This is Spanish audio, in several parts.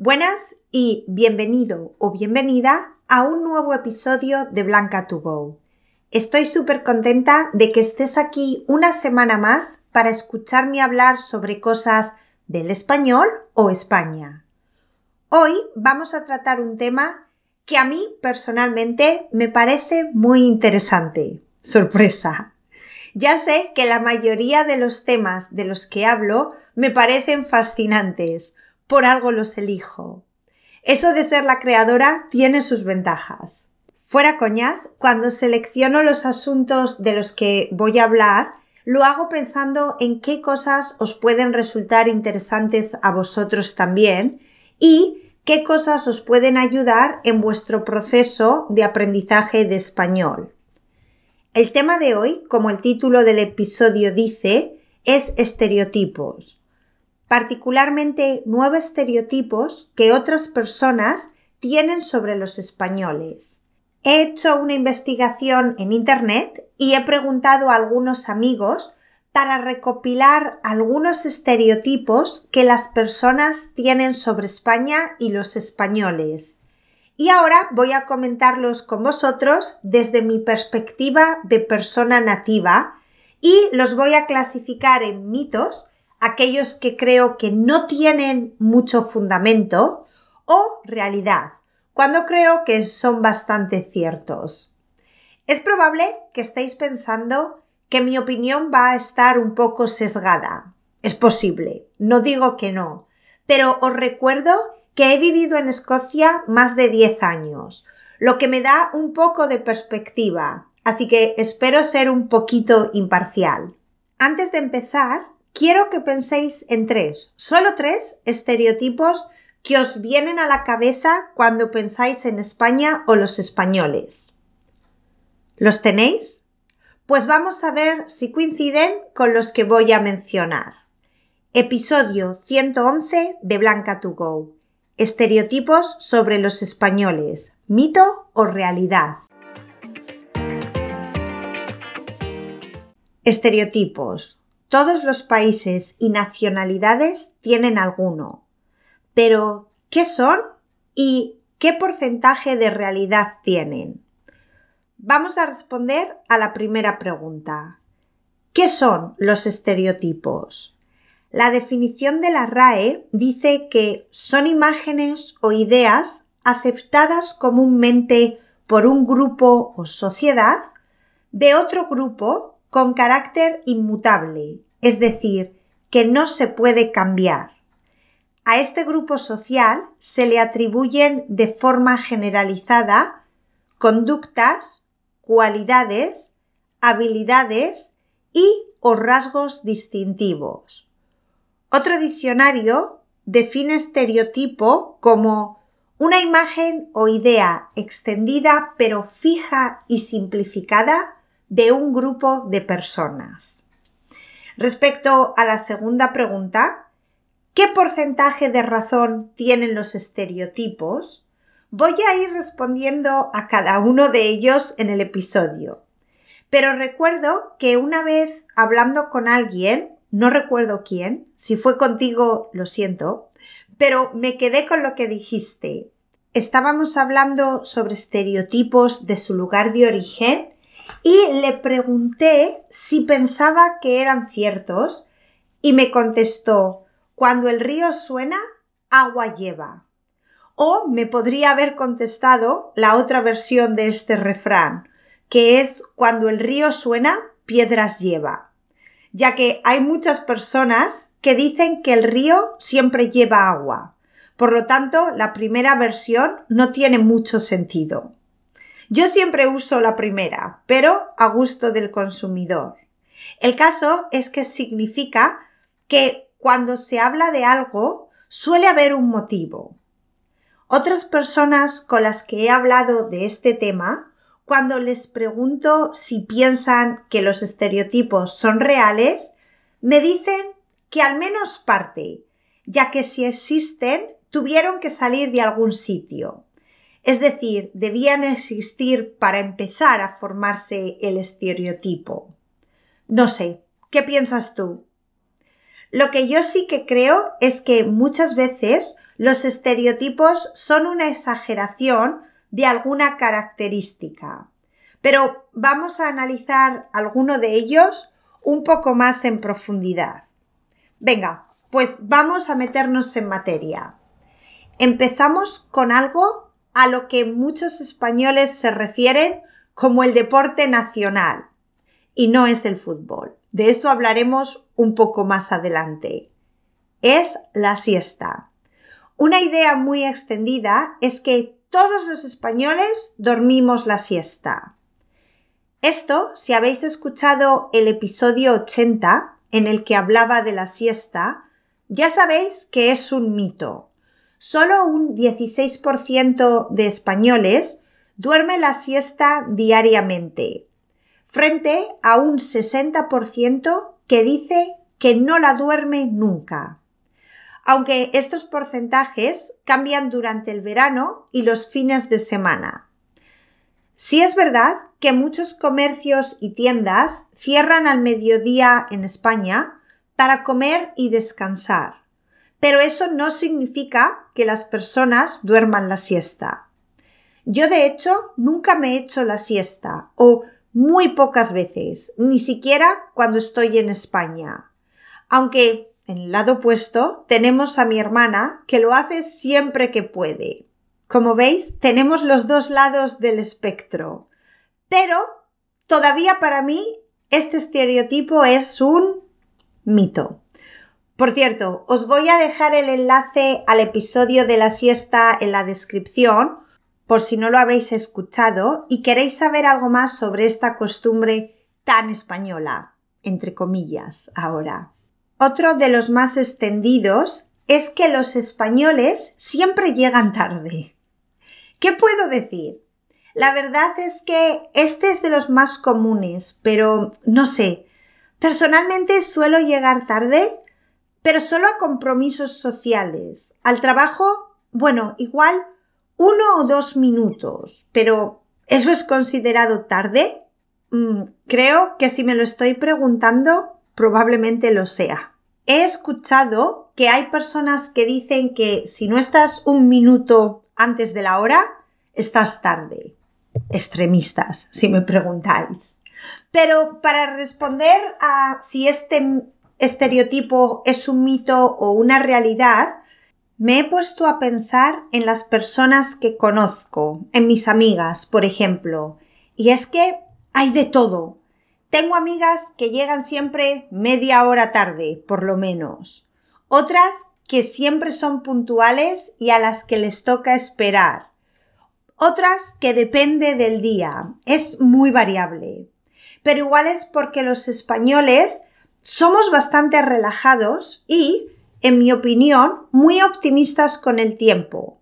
Buenas y bienvenido o bienvenida a un nuevo episodio de Blanca to Go. Estoy súper contenta de que estés aquí una semana más para escucharme hablar sobre cosas del español o España. Hoy vamos a tratar un tema que a mí personalmente me parece muy interesante. Sorpresa. Ya sé que la mayoría de los temas de los que hablo me parecen fascinantes, por algo los elijo. Eso de ser la creadora tiene sus ventajas. Fuera coñas, cuando selecciono los asuntos de los que voy a hablar, lo hago pensando en qué cosas os pueden resultar interesantes a vosotros también y qué cosas os pueden ayudar en vuestro proceso de aprendizaje de español. El tema de hoy, como el título del episodio dice, es estereotipos particularmente nueve estereotipos que otras personas tienen sobre los españoles. He hecho una investigación en Internet y he preguntado a algunos amigos para recopilar algunos estereotipos que las personas tienen sobre España y los españoles. Y ahora voy a comentarlos con vosotros desde mi perspectiva de persona nativa y los voy a clasificar en mitos aquellos que creo que no tienen mucho fundamento o realidad, cuando creo que son bastante ciertos. Es probable que estéis pensando que mi opinión va a estar un poco sesgada. Es posible, no digo que no, pero os recuerdo que he vivido en Escocia más de 10 años, lo que me da un poco de perspectiva, así que espero ser un poquito imparcial. Antes de empezar, quiero que penséis en tres, solo tres estereotipos que os vienen a la cabeza cuando pensáis en España o los españoles. ¿Los tenéis? Pues vamos a ver si coinciden con los que voy a mencionar. Episodio 111 de Blanca to Go. Estereotipos sobre los españoles. ¿Mito o realidad? Estereotipos. Todos los países y nacionalidades tienen alguno. Pero, ¿qué son y qué porcentaje de realidad tienen? Vamos a responder a la primera pregunta. ¿Qué son los estereotipos? La definición de la RAE dice que son imágenes o ideas aceptadas comúnmente por un grupo o sociedad de otro grupo con carácter inmutable, es decir, que no se puede cambiar. A este grupo social se le atribuyen de forma generalizada conductas, cualidades, habilidades y o rasgos distintivos. Otro diccionario define estereotipo como una imagen o idea extendida pero fija y simplificada de un grupo de personas. Respecto a la segunda pregunta, ¿qué porcentaje de razón tienen los estereotipos? Voy a ir respondiendo a cada uno de ellos en el episodio. Pero recuerdo que una vez hablando con alguien, no recuerdo quién, si fue contigo, lo siento, pero me quedé con lo que dijiste. Estábamos hablando sobre estereotipos de su lugar de origen y le pregunté si pensaba que eran ciertos y me contestó cuando el río suena, agua lleva. O me podría haber contestado la otra versión de este refrán, que es cuando el río suena, piedras lleva, ya que hay muchas personas que dicen que el río siempre lleva agua. Por lo tanto, la primera versión no tiene mucho sentido. Yo siempre uso la primera, pero a gusto del consumidor. El caso es que significa que cuando se habla de algo suele haber un motivo. Otras personas con las que he hablado de este tema, cuando les pregunto si piensan que los estereotipos son reales, me dicen que al menos parte, ya que si existen, tuvieron que salir de algún sitio. Es decir, debían existir para empezar a formarse el estereotipo. No sé, ¿qué piensas tú? Lo que yo sí que creo es que muchas veces Los estereotipos son una exageración de alguna característica. Pero vamos a analizar alguno de ellos un poco más en profundidad. Venga, pues vamos a meternos en materia. Empezamos con algo a lo que muchos españoles se refieren como el deporte nacional. Y no es el fútbol. De eso hablaremos un poco más adelante. Es la siesta. Una idea muy extendida es que todos los españoles dormimos la siesta. Esto, si habéis escuchado el episodio 80, en el que hablaba de la siesta, ya sabéis que es un mito. Solo un 16% de españoles duerme la siesta diariamente, frente a un 60% que dice que no la duerme nunca. Aunque estos porcentajes cambian durante el verano y los fines de semana. Sí es verdad que muchos comercios y tiendas cierran al mediodía en España para comer y descansar, pero eso no significa que las personas duerman la siesta. Yo de hecho nunca me he hecho la siesta o muy pocas veces, ni siquiera cuando estoy en España. Aunque en el lado opuesto tenemos a mi hermana que lo hace siempre que puede. Como veis, tenemos los dos lados del espectro. Pero todavía para mí este estereotipo es un mito. Por cierto, os voy a dejar el enlace al episodio de la siesta en la descripción, por si no lo habéis escuchado y queréis saber algo más sobre esta costumbre tan española, entre comillas, ahora. Otro de los más extendidos es que los españoles siempre llegan tarde. ¿Qué puedo decir? La verdad es que este es de los más comunes, pero no sé. Personalmente suelo llegar tarde, pero solo a compromisos sociales. Al trabajo, bueno, igual uno o dos minutos, pero ¿eso es considerado tarde? Mm, creo que si me lo estoy preguntando, probablemente lo sea. He escuchado que hay personas que dicen que si no estás un minuto antes de la hora, estás tarde. Extremistas, si me preguntáis. Pero para responder a si este estereotipo es un mito o una realidad, me he puesto a pensar en las personas que conozco, en mis amigas, por ejemplo. Y es que hay de todo. Tengo amigas que llegan siempre media hora tarde, por lo menos. Otras que siempre son puntuales y a las que les toca esperar. Otras que depende del día. Es muy variable. Pero igual es porque los españoles somos bastante relajados y, en mi opinión, muy optimistas con el tiempo.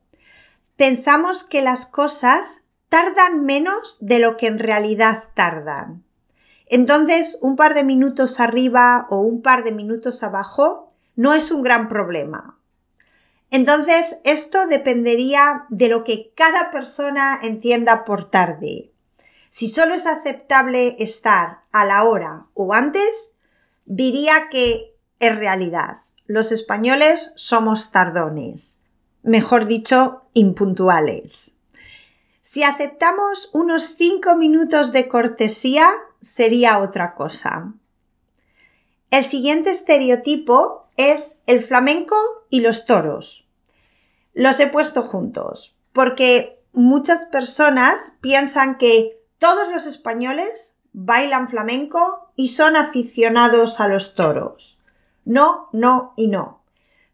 Pensamos que las cosas tardan menos de lo que en realidad tardan. Entonces, un par de minutos arriba o un par de minutos abajo no es un gran problema. Entonces, esto dependería de lo que cada persona entienda por tarde. Si solo es aceptable estar a la hora o antes, diría que es realidad. Los españoles somos tardones, mejor dicho, impuntuales. Si aceptamos unos cinco minutos de cortesía, sería otra cosa. El siguiente estereotipo es el flamenco y los toros. Los he puesto juntos porque muchas personas piensan que todos los españoles bailan flamenco y son aficionados a los toros. No, no y no.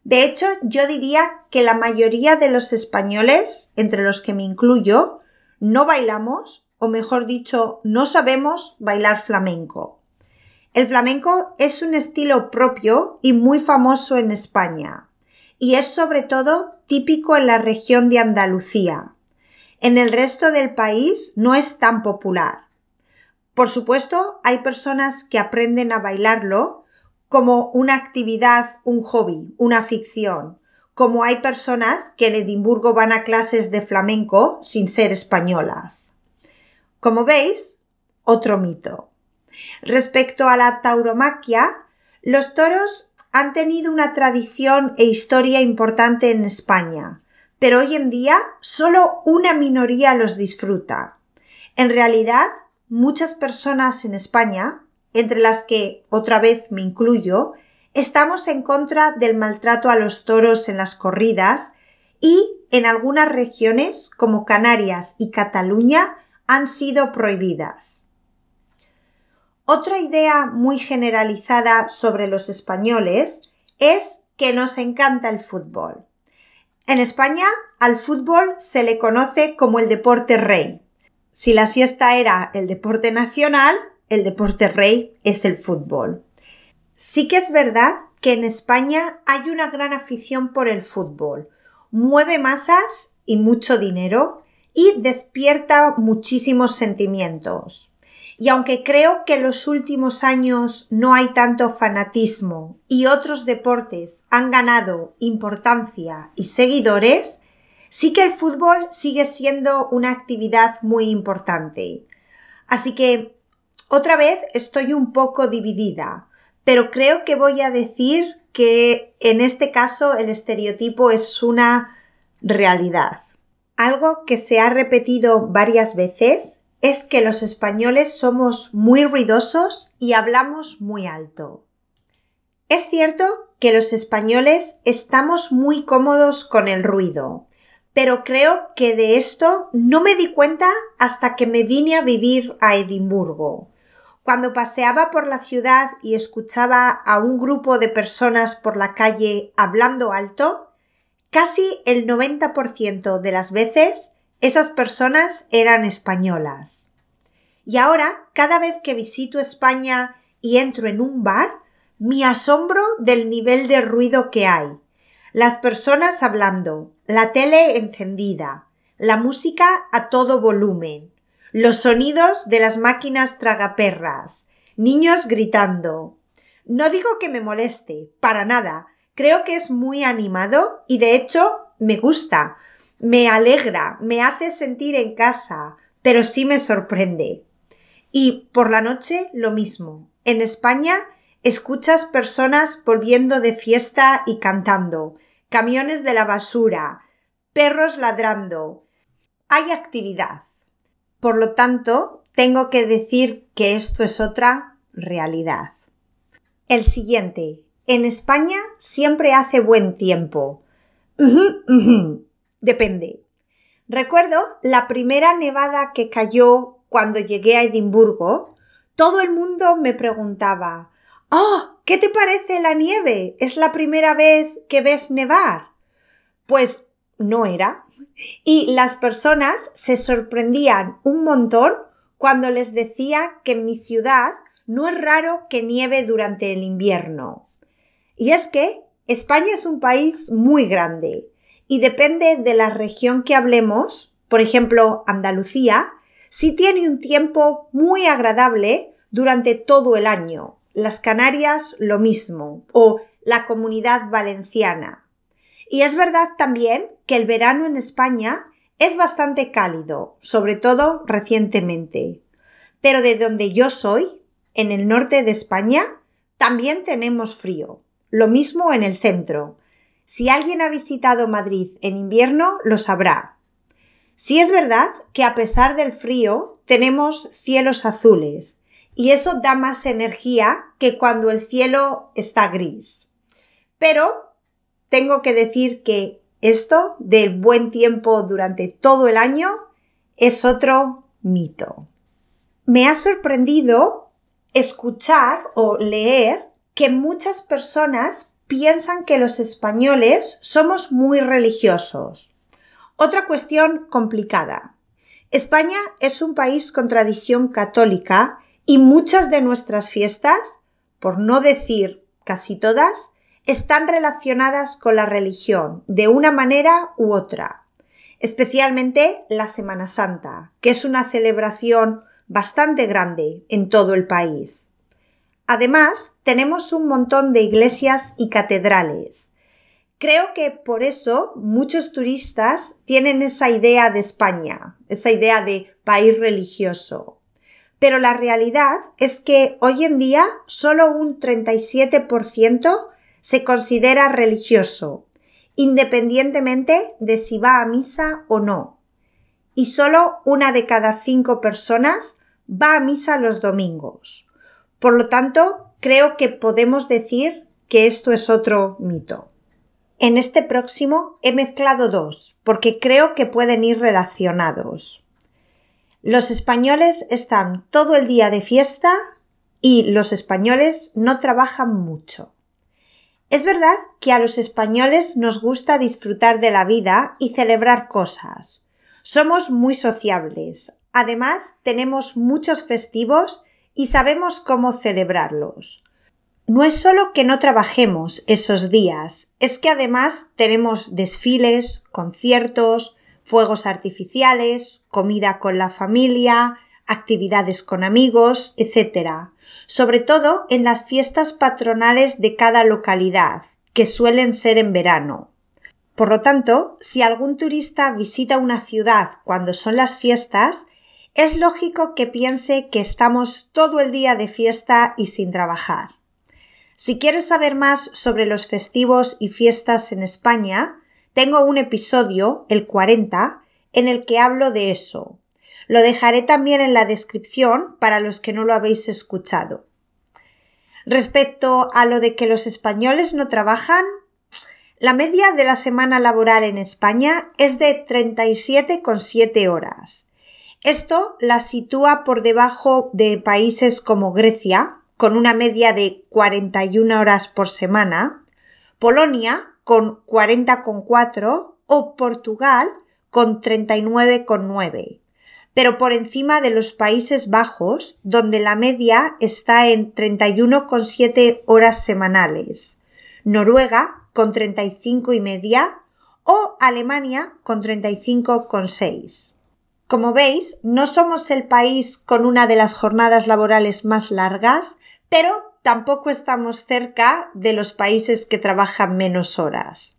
De hecho, yo diría que la mayoría de los españoles, entre los que me incluyo, no bailamos, o mejor dicho, no sabemos bailar flamenco. El flamenco es un estilo propio y muy famoso en España, y es sobre todo típico en la región de Andalucía. En el resto del país no es tan popular. Por supuesto, hay personas que aprenden a bailarlo como una actividad, un hobby, una ficción, como hay personas que en Edimburgo van a clases de flamenco sin ser españolas. Como veis, otro mito. Respecto a la tauromaquia, los toros han tenido una tradición e historia importante en España, pero hoy en día solo una minoría los disfruta. En realidad, muchas personas en España, entre las que otra vez me incluyo, estamos en contra del maltrato a los toros en las corridas y en algunas regiones como Canarias y Cataluña han sido prohibidas. Otra idea muy generalizada sobre los españoles es que nos encanta el fútbol. En España al fútbol se le conoce como el deporte rey. Si la siesta era el deporte nacional, el deporte rey es el fútbol. Sí que es verdad que en España hay una gran afición por el fútbol. Mueve masas y mucho dinero y despierta muchísimos sentimientos. Y aunque creo que en los últimos años no hay tanto fanatismo y otros deportes han ganado importancia y seguidores, sí que el fútbol sigue siendo una actividad muy importante. Así que, otra vez estoy un poco dividida, pero creo que voy a decir que en este caso el estereotipo es una realidad. Algo que se ha repetido varias veces es que los españoles somos muy ruidosos y hablamos muy alto. Es cierto que los españoles estamos muy cómodos con el ruido, pero creo que de esto no me di cuenta hasta que me vine a vivir a Edimburgo. Cuando paseaba por la ciudad y escuchaba a un grupo de personas por la calle hablando alto, casi el 90% de las veces esas personas eran españolas. Y ahora, cada vez que visito España y entro en un bar, me asombro del nivel de ruido que hay. Las personas hablando, la tele encendida, la música a todo volumen, los sonidos de las máquinas tragaperras, niños gritando. No digo que me moleste, para nada. Creo que es muy animado y de hecho me gusta, me alegra, me hace sentir en casa, pero sí me sorprende. Y por la noche lo mismo. En España escuchas personas volviendo de fiesta y cantando, camiones de la basura, perros ladrando. Hay actividad. Por lo tanto, tengo que decir que esto es otra realidad. El siguiente. En España siempre hace buen tiempo. Depende. Recuerdo la primera nevada que cayó cuando llegué a Edimburgo. Todo el mundo me preguntaba Oh, ¿qué te parece la nieve? ¿Es la primera vez que ves nevar? Pues no era. Y las personas se sorprendían un montón cuando les decía que en mi ciudad no es raro que nieve durante el invierno. Y es que España es un país muy grande y depende de la región que hablemos, por ejemplo Andalucía, si tiene un tiempo muy agradable durante todo el año. Las Canarias lo mismo, o la comunidad valenciana. Y es verdad también que el verano en España es bastante cálido, sobre todo recientemente. Pero de donde yo soy, en el norte de España, también tenemos frío. Lo mismo en el centro. Si alguien ha visitado Madrid en invierno, lo sabrá. Sí es verdad que a pesar del frío tenemos cielos azules y eso da más energía que cuando el cielo está gris. Pero tengo que decir que esto del buen tiempo durante todo el año es otro mito. Me ha sorprendido escuchar o leer que muchas personas piensan que los españoles somos muy religiosos. Otra cuestión complicada. España es un país con tradición católica y muchas de nuestras fiestas, por no decir casi todas, están relacionadas con la religión de una manera u otra, especialmente la Semana Santa, que es una celebración bastante grande en todo el país. Además, tenemos un montón de iglesias y catedrales. Creo que por eso muchos turistas tienen esa idea de España, esa idea de país religioso. Pero la realidad es que hoy en día solo un 37% se considera religioso, independientemente de si va a misa o no. Y solo una de cada cinco personas va a misa los domingos. Por lo tanto, creo que podemos decir que esto es otro mito. En este próximo he mezclado dos, porque creo que pueden ir relacionados. Los españoles están todo el día de fiesta y los españoles no trabajan mucho. Es verdad que a los españoles nos gusta disfrutar de la vida y celebrar cosas. Somos muy sociables. Además, tenemos muchos festivos y sabemos cómo celebrarlos. No es solo que no trabajemos esos días, es que además tenemos desfiles, conciertos, fuegos artificiales, comida con la familia, actividades con amigos, etc. Sobre todo en las fiestas patronales de cada localidad, que suelen ser en verano. Por lo tanto, si algún turista visita una ciudad cuando son las fiestas, es lógico que piense que estamos todo el día de fiesta y sin trabajar. Si quieres saber más sobre los festivos y fiestas en España, tengo un episodio, el 40, en el que hablo de eso. Lo dejaré también en la descripción para los que no lo habéis escuchado. Respecto a lo de que los españoles no trabajan, la media de la semana laboral en España es de 37,7 horas. Esto la sitúa por debajo de países como Grecia, con una media de 41 horas por semana, Polonia con 40,4 o Portugal con 39,9, pero por encima de los Países Bajos, donde la media está en 31,7 horas semanales, Noruega con 35 y media o Alemania con 35,6. Como veis, no somos el país con una de las jornadas laborales más largas, pero tampoco estamos cerca de los países que trabajan menos horas.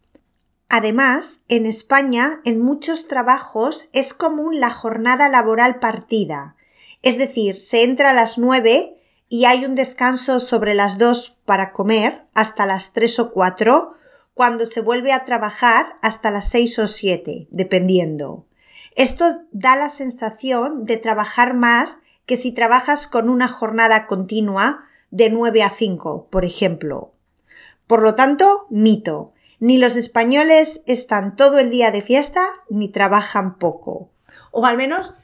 Además, en España, en muchos trabajos es común la jornada laboral partida, es decir, se entra a las nueve y hay un descanso sobre las dos para comer hasta las tres o cuatro, cuando se vuelve a trabajar hasta las seis o siete, dependiendo. Esto da la sensación de trabajar más que si trabajas con una jornada continua de 9 a 5, por ejemplo. Por lo tanto, mito. Ni los españoles están todo el día de fiesta ni trabajan poco. O al menos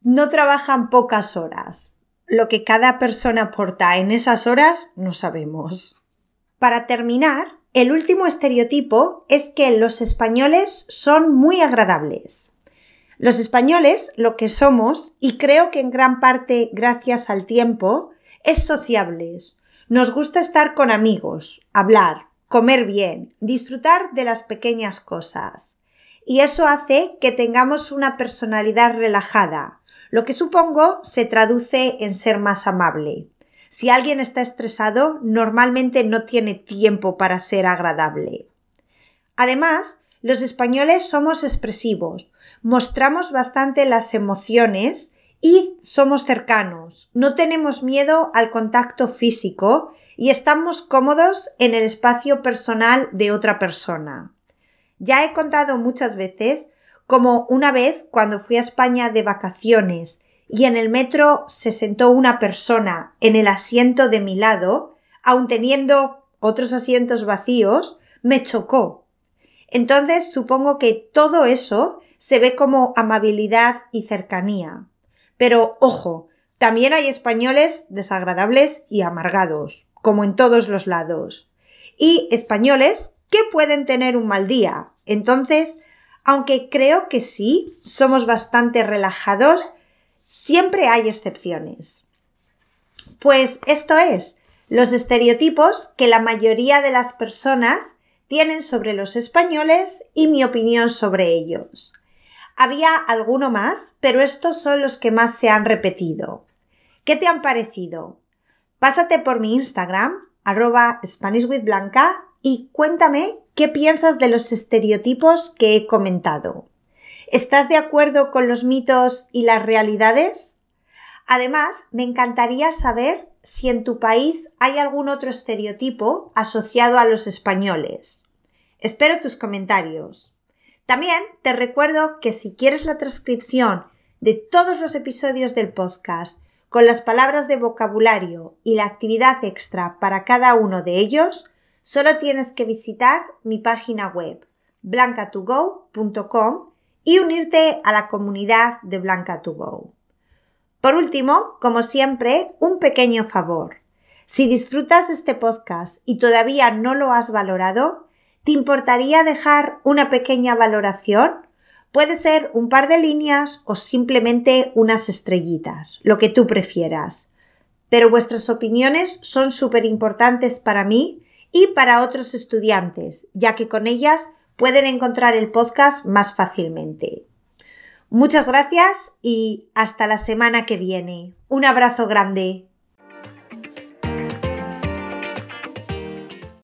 no trabajan pocas horas. Lo que cada persona aporta en esas horas no sabemos. Para terminar, el último estereotipo es que los españoles son muy agradables. Los españoles, lo que somos, y creo que en gran parte gracias al tiempo, es sociables. Nos gusta estar con amigos, hablar, comer bien, disfrutar de las pequeñas cosas. Y eso hace que tengamos una personalidad relajada, lo que supongo se traduce en ser más amable. Si alguien está estresado, normalmente no tiene tiempo para ser agradable. Además, los españoles somos expresivos, mostramos bastante las emociones y somos cercanos, no tenemos miedo al contacto físico y estamos cómodos en el espacio personal de otra persona. Ya he contado muchas veces como una vez cuando fui a España de vacaciones y en el metro se sentó una persona en el asiento de mi lado, aun teniendo otros asientos vacíos, me chocó. Entonces supongo que todo eso se ve como amabilidad y cercanía. Pero ojo, también hay españoles desagradables y amargados, como en todos los lados. Y españoles que pueden tener un mal día. Entonces, aunque creo que sí, somos bastante relajados, siempre hay excepciones. Pues esto es, los estereotipos que la mayoría de las personas tienen sobre los españoles y mi opinión sobre ellos. Había alguno más, pero estos son los que más se han repetido. ¿Qué te han parecido? Pásate por mi Instagram, arroba SpanishWithBlanca, y cuéntame qué piensas de los estereotipos que he comentado. ¿Estás de acuerdo con los mitos y las realidades? Además, me encantaría saber si en tu país hay algún otro estereotipo asociado a los españoles. Espero tus comentarios. También te recuerdo que si quieres la transcripción de todos los episodios del podcast con las palabras de vocabulario y la actividad extra para cada uno de ellos, solo tienes que visitar mi página web blancatogo.com y unirte a la comunidad de Blanca2Go. Por último, como siempre, un pequeño favor. Si disfrutas este podcast y todavía no lo has valorado, ¿te importaría dejar una pequeña valoración? Puede ser un par de líneas o simplemente unas estrellitas, lo que tú prefieras. Pero vuestras opiniones son súper importantes para mí y para otros estudiantes, ya que con ellas pueden encontrar el podcast más fácilmente. Muchas gracias y hasta la semana que viene. Un abrazo grande.